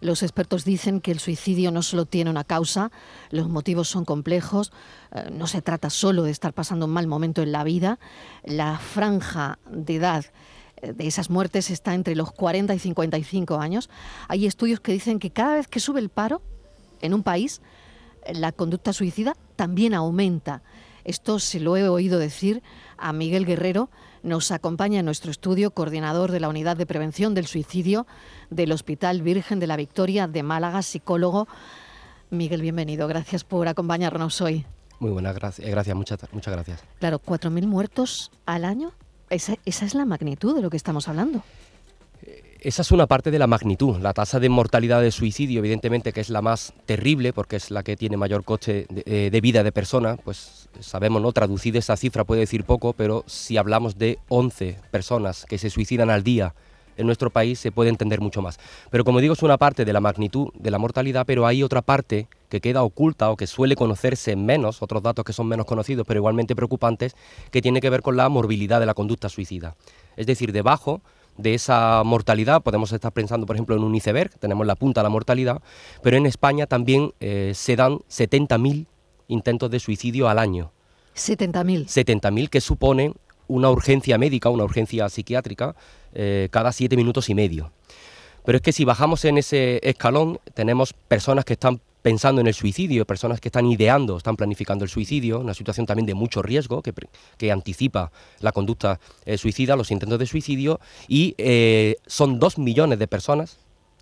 Los expertos dicen que el suicidio no solo tiene una causa, los motivos son complejos, eh, no se trata solo de estar pasando un mal momento en la vida, la franja de edad eh, de esas muertes está entre los 40 y 55 años. Hay estudios que dicen que cada vez que sube el paro en un país, la conducta suicida también aumenta. Esto se lo he oído decir a Miguel Guerrero, nos acompaña en nuestro estudio coordinador de la Unidad de Prevención del Suicidio del Hospital Virgen de la Victoria de Málaga, psicólogo. Miguel, bienvenido. Gracias por acompañarnos hoy. Muy buenas, gracias, eh, gracias muchas, muchas gracias. Claro, 4.000 muertos al año. Esa, esa es la magnitud de lo que estamos hablando. Esa es una parte de la magnitud. La tasa de mortalidad de suicidio, evidentemente, que es la más terrible, porque es la que tiene mayor coste de, eh, vida de persona, pues sabemos, ¿no? Traducida esa cifra puede decir poco, pero si hablamos de 11 personas que se suicidan al día en nuestro país, se puede entender mucho más. Pero como digo, es una parte de la magnitud de la mortalidad, pero hay otra parte que queda oculta o que suele conocerse menos, otros datos que son menos conocidos, pero igualmente preocupantes, que tiene que ver con la morbilidad de la conducta suicida. Es decir, debajo de esa mortalidad. Podemos estar pensando, por ejemplo, en un iceberg, tenemos la punta de la mortalidad, pero en España también eh, se dan 70.000 intentos de suicidio al año. 70.000. 70.000 que suponen una urgencia médica, una urgencia psiquiátrica, eh, cada siete minutos y medio. Pero es que si bajamos en ese escalón, tenemos personas que están pensando en el suicidio, personas que están ideando, están planificando el suicidio, una situación también de mucho riesgo que, que anticipa la conducta eh, suicida, los intentos de suicidio, y eh, son dos millones de personas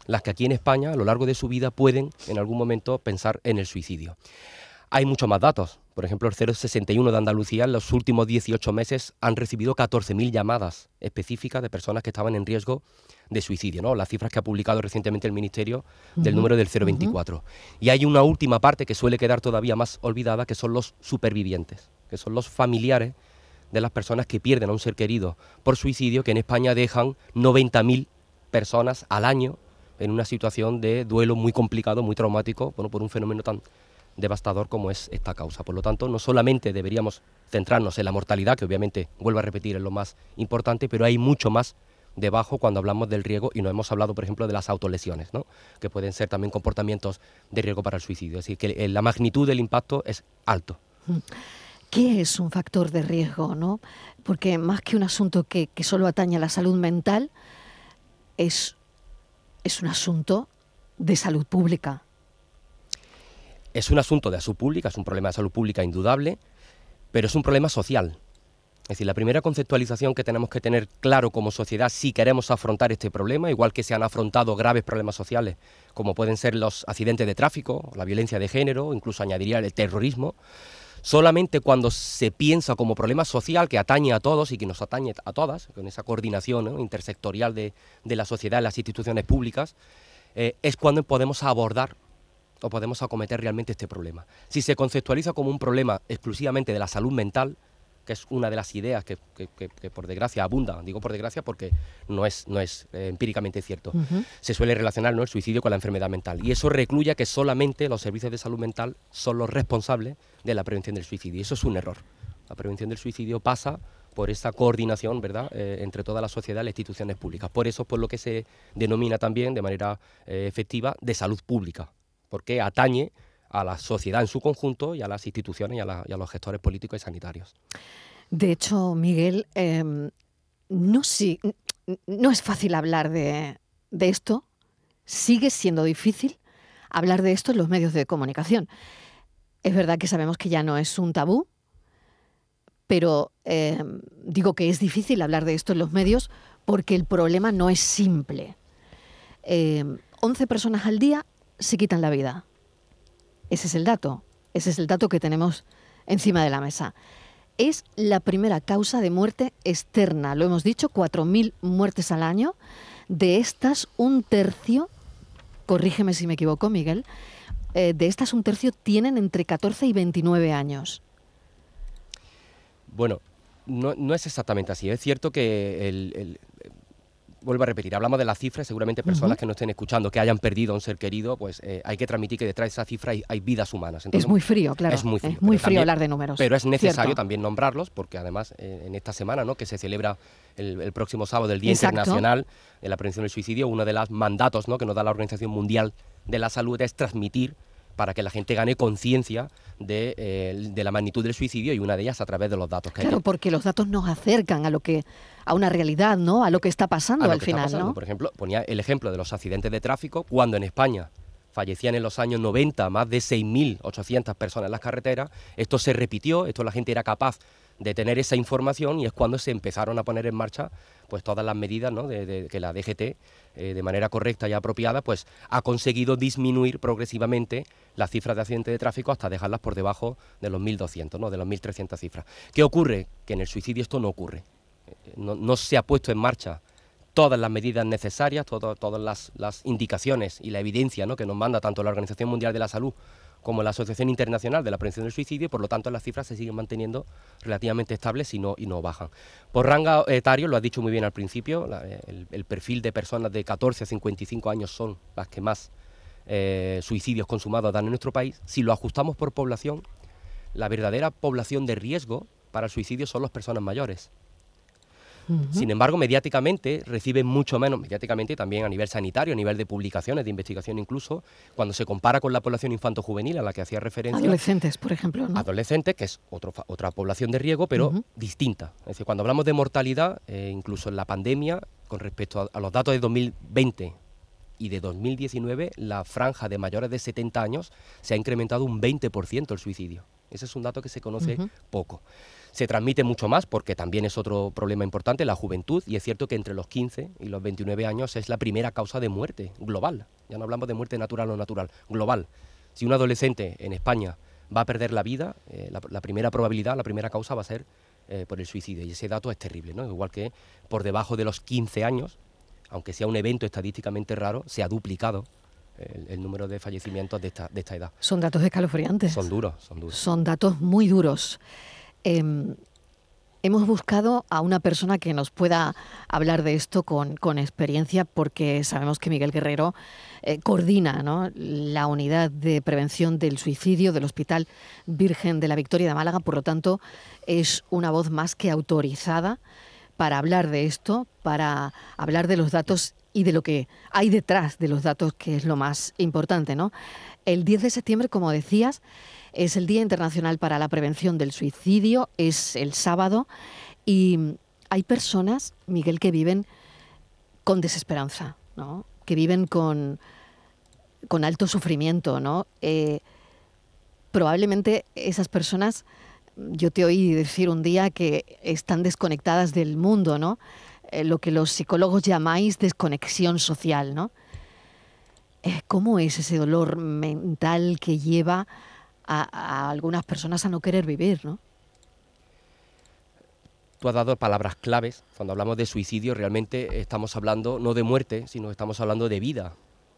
las que aquí en España a lo largo de su vida pueden en algún momento pensar en el suicidio. Hay muchos más datos. Por ejemplo, el 061 de Andalucía en los últimos 18 meses han recibido 14.000 llamadas específicas de personas que estaban en riesgo de suicidio, ¿no? Las cifras que ha publicado recientemente el Ministerio del número del 024. Y hay una última parte que suele quedar todavía más olvidada, que son los supervivientes, que son los familiares de las personas que pierden a un ser querido por suicidio, que en España dejan 90.000 personas al año en una situación de duelo muy complicado, muy traumático, bueno, por un fenómeno tan devastador como es esta causa. Por lo tanto, no solamente deberíamos centrarnos en la mortalidad, que obviamente, vuelvo a repetir, es lo más importante, pero hay mucho más debajo cuando hablamos del riesgo y no hemos hablado, por ejemplo, de las autolesiones, ¿no? que pueden ser también comportamientos de riesgo para el suicidio. Es decir, que la magnitud del impacto es alto. ¿Qué es un factor de riesgo? ¿no? Porque más que un asunto que, solo atañe a la salud mental, es, es un asunto de salud pública. Es un asunto de salud pública, es un problema de salud pública indudable, pero es un problema social. Es decir, la primera conceptualización que tenemos que tener claro como sociedad si queremos afrontar este problema, igual que se han afrontado graves problemas sociales, como pueden ser los accidentes de tráfico, la violencia de género, incluso añadiría el terrorismo, solamente cuando se piensa como problema social que atañe a todos y que nos atañe a todas, con esa coordinación intersectorial de, la sociedad, las instituciones públicas, eh, es cuando podemos abordar o podemos acometer realmente este problema. Si se conceptualiza como un problema exclusivamente de la salud mental, que es una de las ideas que, por desgracia abunda, digo por desgracia porque no es, no es eh, empíricamente cierto, se suele relacionar ¿no? el suicidio con la enfermedad mental. Y eso recluye que solamente los servicios de salud mental son los responsables de la prevención del suicidio. Y eso es un error. La prevención del suicidio pasa por esa coordinación ¿verdad? Eh, entre toda la sociedad y las instituciones públicas. Por eso por lo que se denomina también de manera eh, efectiva de salud pública, porque atañe a la sociedad en su conjunto y a las instituciones y a, los gestores políticos y sanitarios. De hecho, Miguel, em, no, no es fácil hablar de, esto, sigue siendo difícil hablar de esto en los medios de comunicación. Es verdad que sabemos que ya no es un tabú, pero em, digo que es difícil hablar de esto en los medios porque el problema no es simple. 11 em, personas al día se quitan la vida. Ese es el dato, ese es el dato que tenemos encima de la mesa. Es la primera causa de muerte externa, lo hemos dicho, 4.000 muertes al año. De estas, un tercio, corrígeme si me equivoco, Miguel, eh, de estas un tercio tienen entre 14 y 29 años. Bueno, no, es exactamente así. Es cierto que vuelvo a repetir, hablamos de las cifras, seguramente personas que no estén escuchando, que hayan perdido a un ser querido, pues eh, hay que transmitir que detrás de esa cifra hay, vidas humanas. es muy frío, claro. Es muy frío, muy frío hablar de números. Pero es necesario también nombrarlos, porque además eh, en esta semana, ¿no? que se celebra el, próximo sábado, el Día Internacional de la Prevención del Suicidio, uno de los mandatos ¿no? que nos da la Organización Mundial de la Salud es transmitir para que la gente gane conciencia eh, de, la magnitud del suicidio y una de ellas a través de los datos que Claro, porque los datos nos acercan a lo que a una realidad, ¿no? A lo que está pasando al final, ¿no? Por ejemplo, ponía el ejemplo de los accidentes de tráfico cuando en España fallecían en los años 90 más de 6.800 personas en las carreteras. Esto se repitió, esto la gente era capaz de tener esa información y es cuando se empezaron a poner en marcha pues todas las medidas ¿no? de, que la DGT eh, de manera correcta y apropiada pues ha conseguido disminuir progresivamente las cifras de accidentes de tráfico hasta dejarlas por debajo de los 1.200, ¿no? de los 1.300 cifras. ¿Qué ocurre? Que en el suicidio esto no ocurre. Eh, no, se ha puesto en marcha todas las medidas necesarias, todas las, las, indicaciones y la evidencia ¿no? que nos manda tanto la Organización Mundial de la Salud como la Asociación Internacional de la Prevención del Suicidio por lo tanto las cifras se siguen manteniendo relativamente estables y no, y no bajan. Por rango etario, lo has dicho muy bien al principio, el, perfil de personas de 14 a 55 años son las que más eh, suicidios consumados dan en nuestro país. Si lo ajustamos por población, la verdadera población de riesgo para el suicidio son las personas mayores. Sin embargo, mediáticamente reciben mucho menos, mediáticamente también a nivel sanitario, a nivel de publicaciones, de investigación incluso, cuando se compara con la población infanto-juvenil a la que hacía referencia. Adolescentes, por ejemplo. Adolescentes, que es otra población de riesgo, pero distinta. Es decir, cuando hablamos de mortalidad, eh, incluso en la pandemia, con respecto a, los datos de 2020 y de 2019, la franja de mayores de 70 años se ha incrementado un 20% el suicidio. Ese es un dato que se conoce poco se transmite mucho más porque también es otro problema importante, la juventud, y es cierto que entre los 15 y los 29 años es la primera causa de muerte global. Ya no hablamos de muerte natural o natural, global. Si un adolescente en España va a perder la vida, eh, la, primera probabilidad, la primera causa va a ser eh, por el suicidio, y ese dato es terrible, ¿no? Igual que por debajo de los 15 años, aunque sea un evento estadísticamente raro, se ha duplicado el, número de fallecimientos de esta, de esta edad. Son datos escalofriantes. Son duros, son duros. Son datos muy duros. Em, hemos buscado a una persona que nos pueda hablar de esto con, experiencia, porque sabemos que Miguel Guerrero eh, coordina la unidad de prevención del suicidio del Hospital Virgen de la Victoria de Málaga, por lo tanto es una voz más que autorizada para hablar de esto, para hablar de los datos y de lo que hay detrás de los datos, que es lo más importante. ¿no? El 10 de septiembre, como decías, es el Día Internacional para la Prevención del Suicidio, es el sábado y hay personas, Miguel, que viven con desesperanza, ¿no? que viven con, con alto sufrimiento. ¿no? Eh, probablemente esas personas, yo te oí decir un día que están desconectadas del mundo, ¿no? Eh, lo que los psicólogos llamáis desconexión social. ¿no? Eh, ¿Cómo es ese dolor mental que lleva a, algunas personas a no querer vivir, ¿no? Tú has dado palabras claves. Cuando hablamos de suicidio, realmente estamos hablando no de muerte, sino estamos hablando de vida.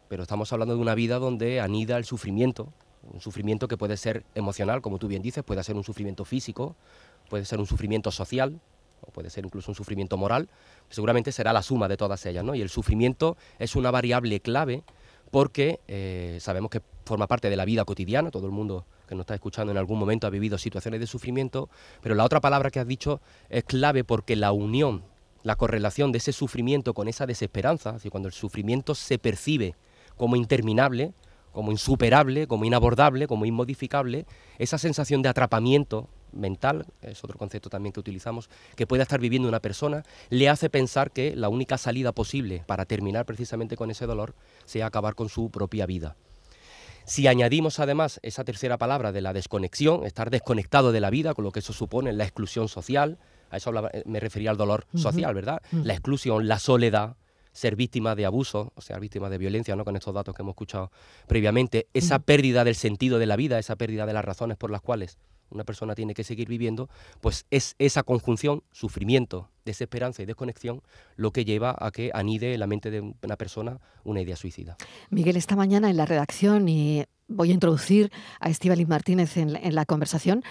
Pero estamos hablando de una vida donde anida el sufrimiento, un sufrimiento que puede ser emocional, como tú bien dices, puede ser un sufrimiento físico, puede ser un sufrimiento social, o puede ser incluso un sufrimiento moral, seguramente será la suma de todas ellas, ¿no? Y el sufrimiento es una variable clave porque eh, sabemos que forma parte de la vida cotidiana, todo el mundo que nos está escuchando en algún momento ha vivido situaciones de sufrimiento, pero la otra palabra que has dicho es clave porque la unión, la correlación de ese sufrimiento con esa desesperanza, así cuando el sufrimiento se percibe como interminable, como insuperable, como inabordable, como inmodificable, esa sensación de atrapamiento mental, es otro concepto también que utilizamos, que pueda estar viviendo una persona, le hace pensar que la única salida posible para terminar precisamente con ese dolor sea acabar con su propia vida. Si añadimos además esa tercera palabra de la desconexión, estar desconectado de la vida, con lo que eso supone la exclusión social, a eso eh, me refería al dolor social, ¿verdad? La exclusión, la soledad, ser víctima de abuso, o sea, víctima de violencia, ¿no? Con estos datos que hemos escuchado previamente, esa pérdida del sentido de la vida, esa pérdida de las razones por las cuales una persona tiene que seguir viviendo, pues es esa conjunción, sufrimiento, desesperanza y desconexión, lo que lleva a que anide en la mente de una persona una idea suicida. Miguel, esta mañana en la redacción y voy a introducir a Estíbaliz Martínez en, la conversación.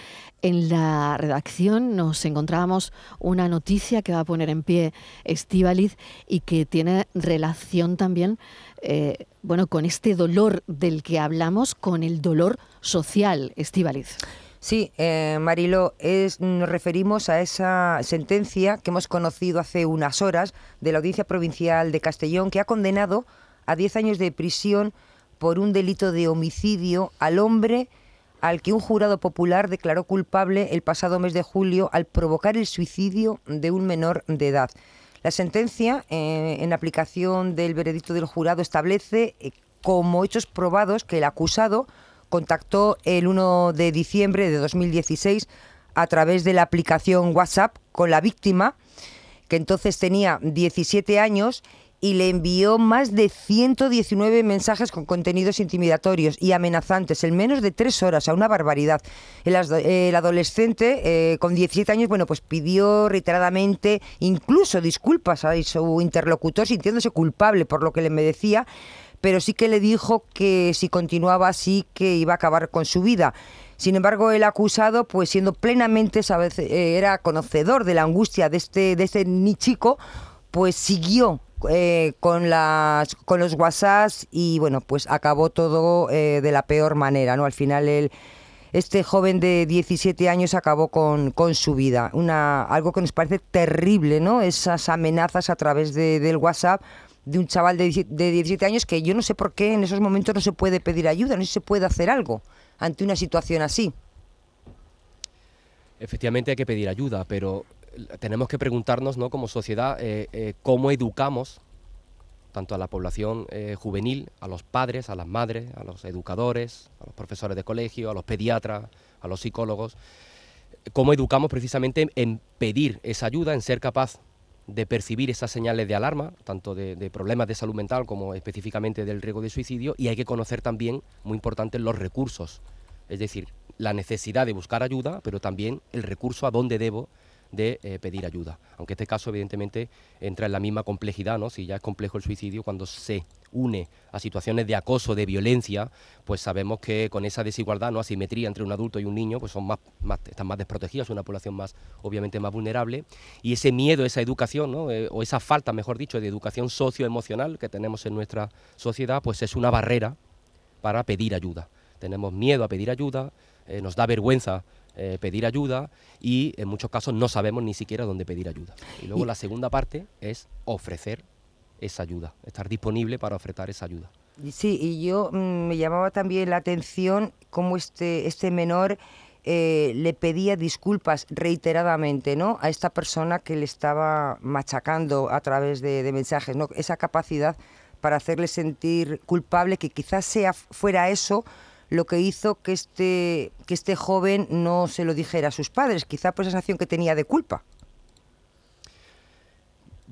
En la redacción nos encontrábamos una noticia que va a poner en pie Estíbaliz y que tiene relación también eh, bueno, con este dolor del que hablamos, con el dolor social, Estíbaliz. Sí, eh, Marilo, es, nos referimos a esa sentencia que hemos conocido hace unas horas de la Audiencia Provincial de Castellón, que ha condenado a 10 años de prisión por un delito de homicidio al hombre al que un jurado popular declaró culpable el pasado mes de julio al provocar el suicidio de un menor de edad. La sentencia, eh, en aplicación del veredicto del jurado, establece eh, como hechos probados que el acusado contactó el 1 de diciembre de 2016 a través de la aplicación WhatsApp con la víctima, que entonces tenía 17 años, y le envió más de 119 mensajes con contenidos intimidatorios y amenazantes en menos de tres horas, a una barbaridad. El, adolescente eh, con 17 años, bueno, pues pidió reiteradamente incluso disculpas a su interlocutor sintiéndose culpable por lo que le decía pero sí que le dijo que si continuaba así que iba a acabar con su vida. Sin embargo, el acusado, pues siendo plenamente, ¿sabes? Eh, era conocedor de la angustia de este, de este ni chico, pues siguió eh, con, las, con los WhatsApps y bueno, pues acabó todo eh, de la peor manera, ¿no? Al final el, este joven de 17 años acabó con, con, su vida. Una, algo que nos parece terrible, ¿no? Esas amenazas a través de, del WhatsApp de un chaval de 17 años que yo no sé por qué en esos momentos no se puede pedir ayuda, no se puede hacer algo ante una situación así. Efectivamente hay que pedir ayuda, pero tenemos que preguntarnos, ¿no? Como sociedad, eh, eh, cómo educamos tanto a la población eh, juvenil, a los padres, a las madres, a los educadores, a los profesores de colegio, a los pediatras, a los psicólogos, cómo educamos precisamente en pedir esa ayuda, en ser capaz de percibir esas señales de alarma, tanto de, problemas de salud mental como específicamente del riesgo de suicidio, y hay que conocer también, muy importante, los recursos, es decir, la necesidad de buscar ayuda, pero también el recurso a dónde debo de eh, pedir ayuda. Aunque este caso evidentemente entra en la misma complejidad, ¿no? Si ya es complejo el suicidio, cuando se une a situaciones de acoso, de violencia, pues sabemos que con esa desigualdad, no asimetría entre un adulto y un niño, pues son más, están más desprotegidos, es una población más obviamente más vulnerable y ese miedo, esa educación, ¿no? Eh, o esa falta, mejor dicho, de educación socioemocional que tenemos en nuestra sociedad, pues es una barrera para pedir ayuda. Tenemos miedo a pedir ayuda, eh, nos da vergüenza eh, pedir ayuda y en muchos casos no sabemos ni siquiera dónde pedir ayuda. Y luego la segunda parte es ofrecer esa ayuda, estar disponible para ofrecer esa ayuda. Sí, y yo mm, me llamaba también la atención cómo este, este menor eh, le pedía disculpas reiteradamente ¿no? a esta persona que le estaba machacando a través de, de mensajes, ¿no? esa capacidad para hacerle sentir culpable, que quizás sea fuera eso lo que hizo que este, que este joven no se lo dijera a sus padres, quizá por esa sensación que tenía de culpa.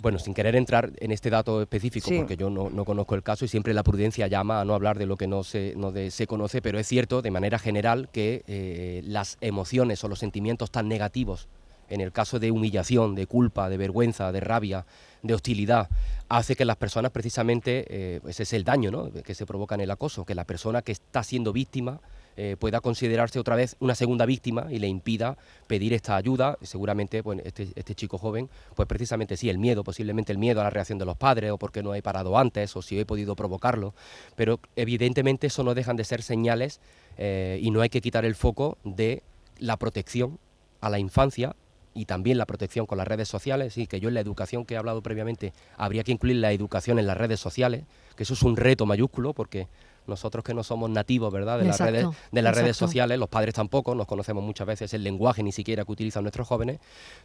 Bueno, sin querer entrar en este dato específico, porque yo no, conozco el caso y siempre la prudencia llama a no hablar de lo que no se, no se conoce, pero es cierto de manera general que eh, las emociones o los sentimientos tan negativos en el caso de humillación, de culpa, de vergüenza, de rabia, de hostilidad, hace que las personas precisamente, eh, ese es el daño ¿no? que se provoca en el acoso, que la persona que está siendo víctima eh, pueda considerarse otra vez una segunda víctima y le impida pedir esta ayuda. Seguramente pues, este, este, chico joven, pues precisamente sí, el miedo, posiblemente el miedo a la reacción de los padres o porque no he parado antes o si he podido provocarlo, pero evidentemente eso no dejan de ser señales eh, y no hay que quitar el foco de la protección a la infancia y también la protección con las redes sociales, y que yo en la educación que he hablado previamente habría que incluir la educación en las redes sociales, que eso es un reto mayúsculo porque nosotros que no somos nativos, ¿verdad?, de las redes, de las redes sociales, los padres tampoco, nos conocemos muchas veces el lenguaje ni siquiera que utilizan nuestros jóvenes,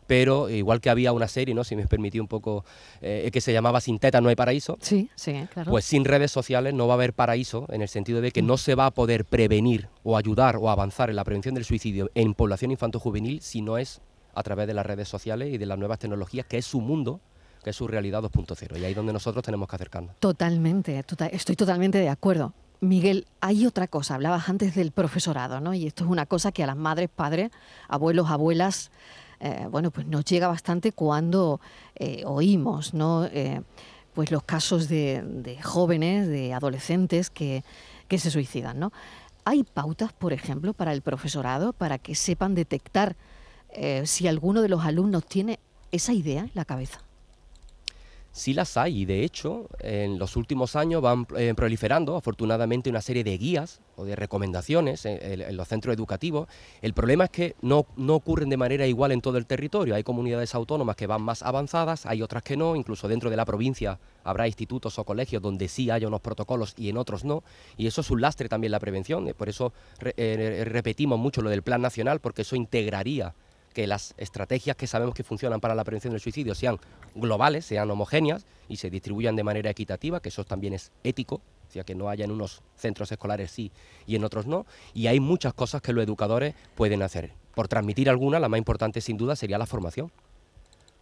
pero igual que había una serie, ¿no?, si me permitió un poco, eh, que se llamaba Sin teta no hay paraíso, sí, sí, claro. pues sin redes sociales no va a haber paraíso en el sentido de que no se va a poder prevenir o ayudar o avanzar en la prevención del suicidio en población infanto-juvenil si no es a través de las redes sociales y de las nuevas tecnologías, que es su mundo, que es su realidad 2.0. Y ahí es donde nosotros tenemos que acercarnos. Totalmente, tota-, estoy totalmente de acuerdo. Miguel, hay otra cosa, hablabas antes del profesorado, ¿no? Y esto es una cosa que a las madres, padres, abuelos, abuelas, eh, bueno, pues nos llega bastante cuando eh, oímos, ¿no? Eh, pues los casos de, jóvenes, de adolescentes que, que se suicidan, ¿no? ¿Hay pautas, por ejemplo, para el profesorado para que sepan detectar si alguno de los alumnos tiene esa idea en la cabeza? Sí las hay y de hecho en los últimos años van eh, proliferando afortunadamente una serie de guías o de recomendaciones en, los centros educativos. El problema es que no, no, ocurren de manera igual en todo el territorio. Hay comunidades autónomas que van más avanzadas, hay otras que no, incluso dentro de la provincia habrá institutos o colegios donde sí hay unos protocolos y en otros no. Y eso es un lastre también la prevención. Por eso eh, repetimos mucho lo del Plan Nacional porque eso integraría que las estrategias que sabemos que funcionan para la prevención del suicidio sean globales, sean homogéneas y se distribuyan de manera equitativa, que eso también es ético, o sea, que no haya en unos centros escolares sí y en otros no. Y hay muchas cosas que los educadores pueden hacer. Por transmitir alguna, la más importante sin duda sería la formación.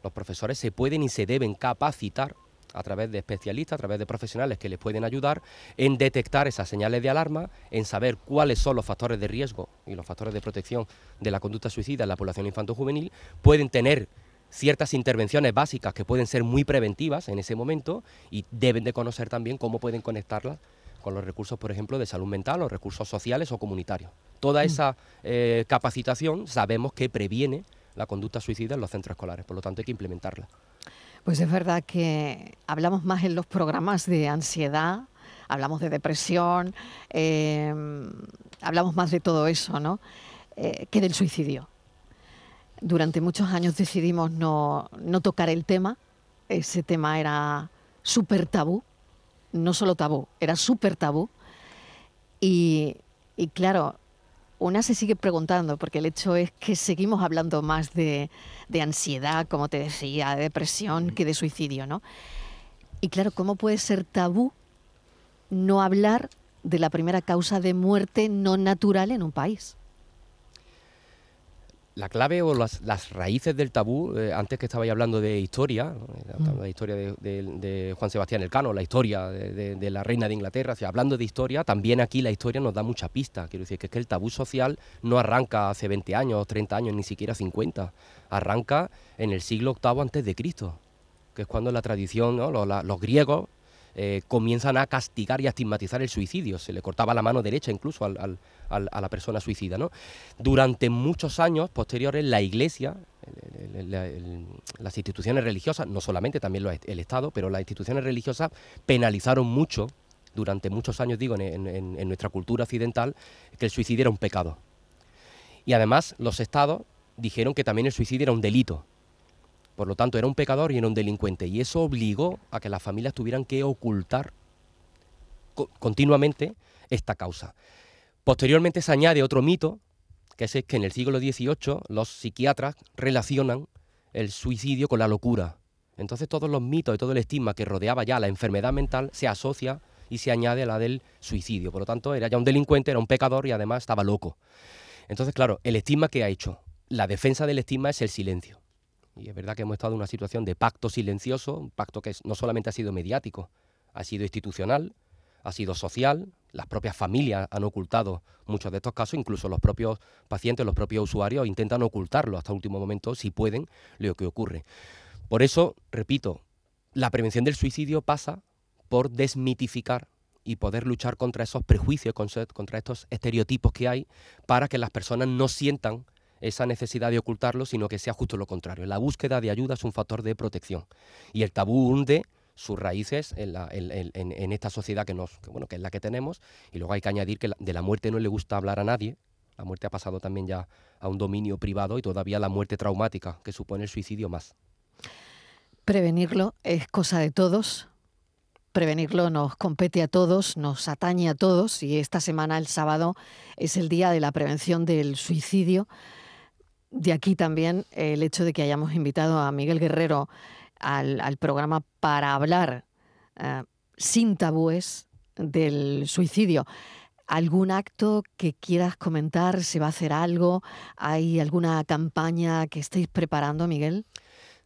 Los profesores se pueden y se deben capacitar a través de especialistas, a través de profesionales que les pueden ayudar en detectar esas señales de alarma, en saber cuáles son los factores de riesgo y los factores de protección de la conducta suicida en la población infanto-juvenil, pueden tener ciertas intervenciones básicas que pueden ser muy preventivas en ese momento y deben de conocer también cómo pueden conectarlas con los recursos, por ejemplo, de salud mental o recursos sociales o comunitarios. Toda mm. esa eh, capacitación sabemos que previene la conducta suicida en los centros escolares, por lo tanto hay que implementarla. Pues es verdad que hablamos más en los programas de ansiedad, hablamos de depresión, em, hablamos más de todo eso, ¿no? Eh, que del suicidio. Durante muchos años decidimos no, tocar el tema. Ese tema era súper tabú, no solo tabú, era súper tabú. Y, y claro, una se sigue preguntando, porque el hecho es que seguimos hablando más de, ansiedad, como te decía, de depresión, que de suicidio, ¿no? Y claro, ¿cómo puede ser tabú no hablar de la primera causa de muerte no natural en un país? La clave o las, raíces del tabú, eh, antes que estabais hablando de historia, mm. la historia de, Juan Sebastián Elcano, la historia de, la reina de Inglaterra, hablando de historia, también aquí la historia nos da mucha pista. Quiero decir que es que el tabú social no arranca hace 20 años, 30 años, ni siquiera 50. Arranca en el siglo VIII antes de Cristo, que es cuando la tradición, los griegos eh, comienzan a castigar y a estigmatizar el suicidio. Se le cortaba la mano derecha incluso a la persona suicida. ¿no? Durante muchos años posteriores, la Iglesia, las instituciones religiosas, no solamente también el Estado, pero las instituciones religiosas penalizaron mucho, durante muchos años, digo, en nuestra cultura occidental, que el suicidio era un pecado. Y además los estados dijeron que también el suicidio era un delito. Por lo tanto, era un pecador y era un delincuente. Y eso obligó a que las familias tuvieran que ocultar continuamente esta causa. Posteriormente se añade otro mito, que es que en el siglo XVIII los psiquiatras relacionan el suicidio con la locura. Entonces todos los mitos y todo el estigma que rodeaba ya la enfermedad mental se asocia y se añade a la del suicidio. Por lo tanto, era ya un delincuente, era un pecador y además estaba loco. Entonces, claro, el estigma que ha hecho, la defensa del estigma es el silencio. Y es verdad que hemos estado en una situación de pacto silencioso, un pacto que no solamente ha sido mediático, ha sido institucional, ha sido social, las propias familias han ocultado muchos de estos casos, incluso los propios pacientes, los propios usuarios intentan ocultarlo hasta el último momento, si pueden, lo que ocurre. Por eso, repito, la prevención del suicidio pasa por desmitificar y poder luchar contra esos prejuicios, contra estos estereotipos que hay, para que las personas no sientan esa necesidad de ocultarlo, sino que sea justo lo contrario. La búsqueda de ayuda es un factor de protección y el tabú hunde sus raíces en, esta sociedad que, nos, es la que tenemos y luego hay que añadir que de la muerte no le gusta hablar a nadie. La muerte ha pasado también ya a un dominio privado y todavía la muerte traumática que supone el suicidio más. Prevenirlo es cosa de todos, prevenirlo nos compete a todos, nos atañe a todos y esta semana, el sábado, es el día de la prevención del suicidio. De aquí también el hecho de que hayamos invitado a Miguel Guerrero al, programa para hablar eh, sin tabúes del suicidio. ¿Algún acto que quieras comentar? ¿Se va a hacer algo? ¿Hay alguna campaña que estéis preparando, Miguel?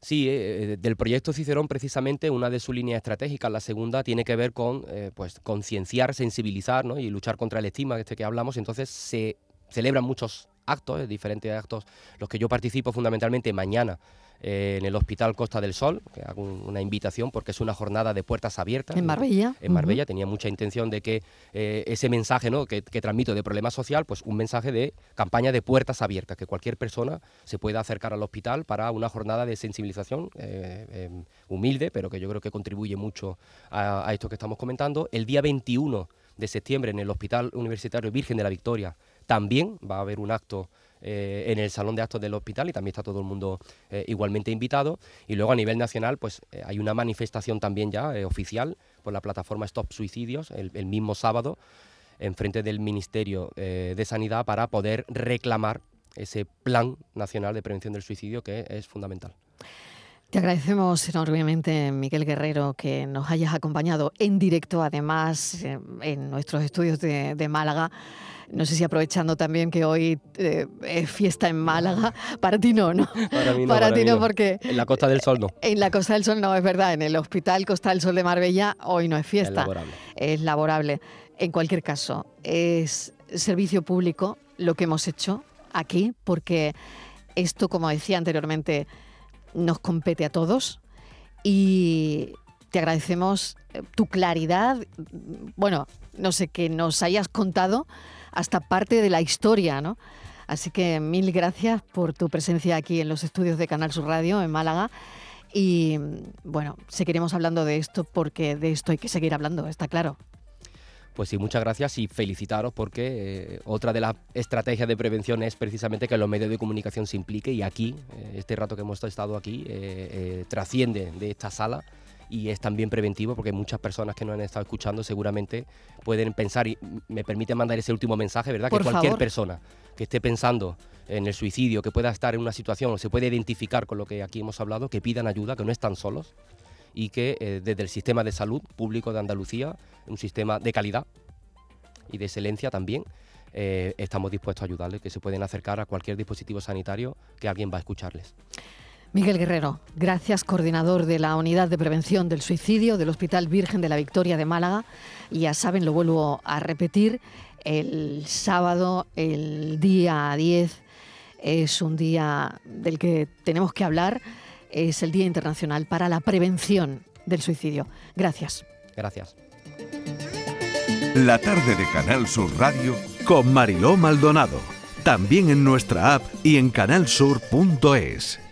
Sí, eh, eh, del proyecto Cicerón precisamente una de sus líneas estratégicas, la segunda, tiene que ver con eh, pues concienciar, sensibilizar y luchar contra el estigma de este que hablamos. Entonces se celebran muchos actos, diferentes actos, los que yo participo fundamentalmente mañana eh, en el Hospital Costa del Sol, que hago una invitación porque es una jornada de puertas abiertas. En Marbella. En Marbella tenía mucha intención de que eh, ese mensaje ¿no? que, transmito de problema social, pues un mensaje de campaña de puertas abiertas, que cualquier persona se pueda acercar al hospital para una jornada de sensibilización eh, humilde, pero que yo creo que contribuye mucho a, a esto que estamos comentando. El día 21 de septiembre en el Hospital Universitario Virgen de la Victoria también va a haber un acto eh, en el salón de actos del hospital y también está todo el mundo eh, igualmente invitado. Y luego a nivel nacional, pues eh, hay una manifestación también ya oficial por la plataforma Stop Suicidios el, el mismo sábado en frente del Ministerio de Sanidad para poder reclamar ese plan nacional de prevención del suicidio que es fundamental. Te agradecemos enormemente, Miguel Guerrero, que nos hayas acompañado en directo, además, en nuestros estudios de, Málaga. No sé si aprovechando también que hoy eh, es fiesta en Málaga. Para ti no, ¿no? Para mí no. Para, ti no, porque. En la Costa del Sol no. En la Costa del Sol no, es verdad. En el Hospital Costa del Sol de Marbella hoy no es fiesta. Es laborable. Es laborable. En cualquier caso, es servicio público lo que hemos hecho aquí, porque esto, como decía anteriormente, nos compete a todos y te agradecemos eh, tu claridad, bueno, no sé, que nos hayas contado hasta parte de la historia, ¿no? Así que mil gracias por tu presencia aquí en los estudios de Canal Sur Radio en Málaga. Y bueno, seguiremos hablando de esto porque de esto hay que seguir hablando, está claro. Pues sí, muchas gracias y felicitaros porque eh, otra de las estrategias de prevención es precisamente que los medios de comunicación se impliquen y aquí, eh, este rato que hemos estado aquí, eh, trasciende de esta sala y es también preventivo porque muchas personas que nos han estado escuchando seguramente pueden pensar y me permite mandar ese último mensaje, ¿verdad? que cualquier persona que esté pensando en el suicidio, que pueda estar en una situación o se puede identificar con lo que aquí hemos hablado, que pidan ayuda, que no están solos y que eh, desde el sistema de salud público de Andalucía, un sistema de calidad y de excelencia también, eh, estamos dispuestos a ayudarles, que se pueden acercar a cualquier dispositivo sanitario que alguien va a escucharles. Miguel Guerrero, gracias, coordinador de la Unidad de Prevención del Suicidio del Hospital Virgen de la Victoria de Málaga. Ya saben, lo vuelvo a repetir, el sábado, el día 10, es un día del que tenemos que hablar es el Día Internacional para la Prevención del Suicidio. Gracias. Gracias. La tarde de Canal Sur Radio con Mariló Maldonado. También en nuestra app y en canalsur.es.